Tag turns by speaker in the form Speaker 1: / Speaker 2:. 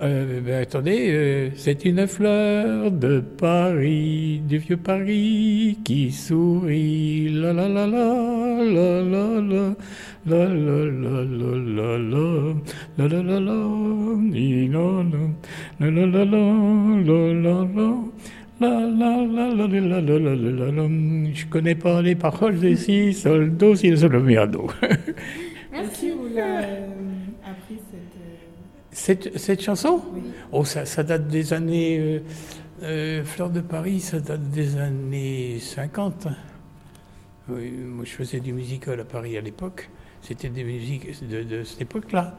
Speaker 1: Attendez, c'est une fleur de Paris, du vieux Paris, qui sourit. La la la la, la la la, la la la la la la, la la la la, ni la la, la la la la, la la je connais pas les paroles des six soldos, ils sont le
Speaker 2: Merci, vous l'avez.
Speaker 1: Cette, cette chanson?
Speaker 2: Oui.
Speaker 1: Oh, ça, ça date des années. Euh, euh, Fleur de Paris, ça date des années 50. Oui, moi, je faisais du musical à Paris à l'époque. C'était des musiques de, de cette époque-là.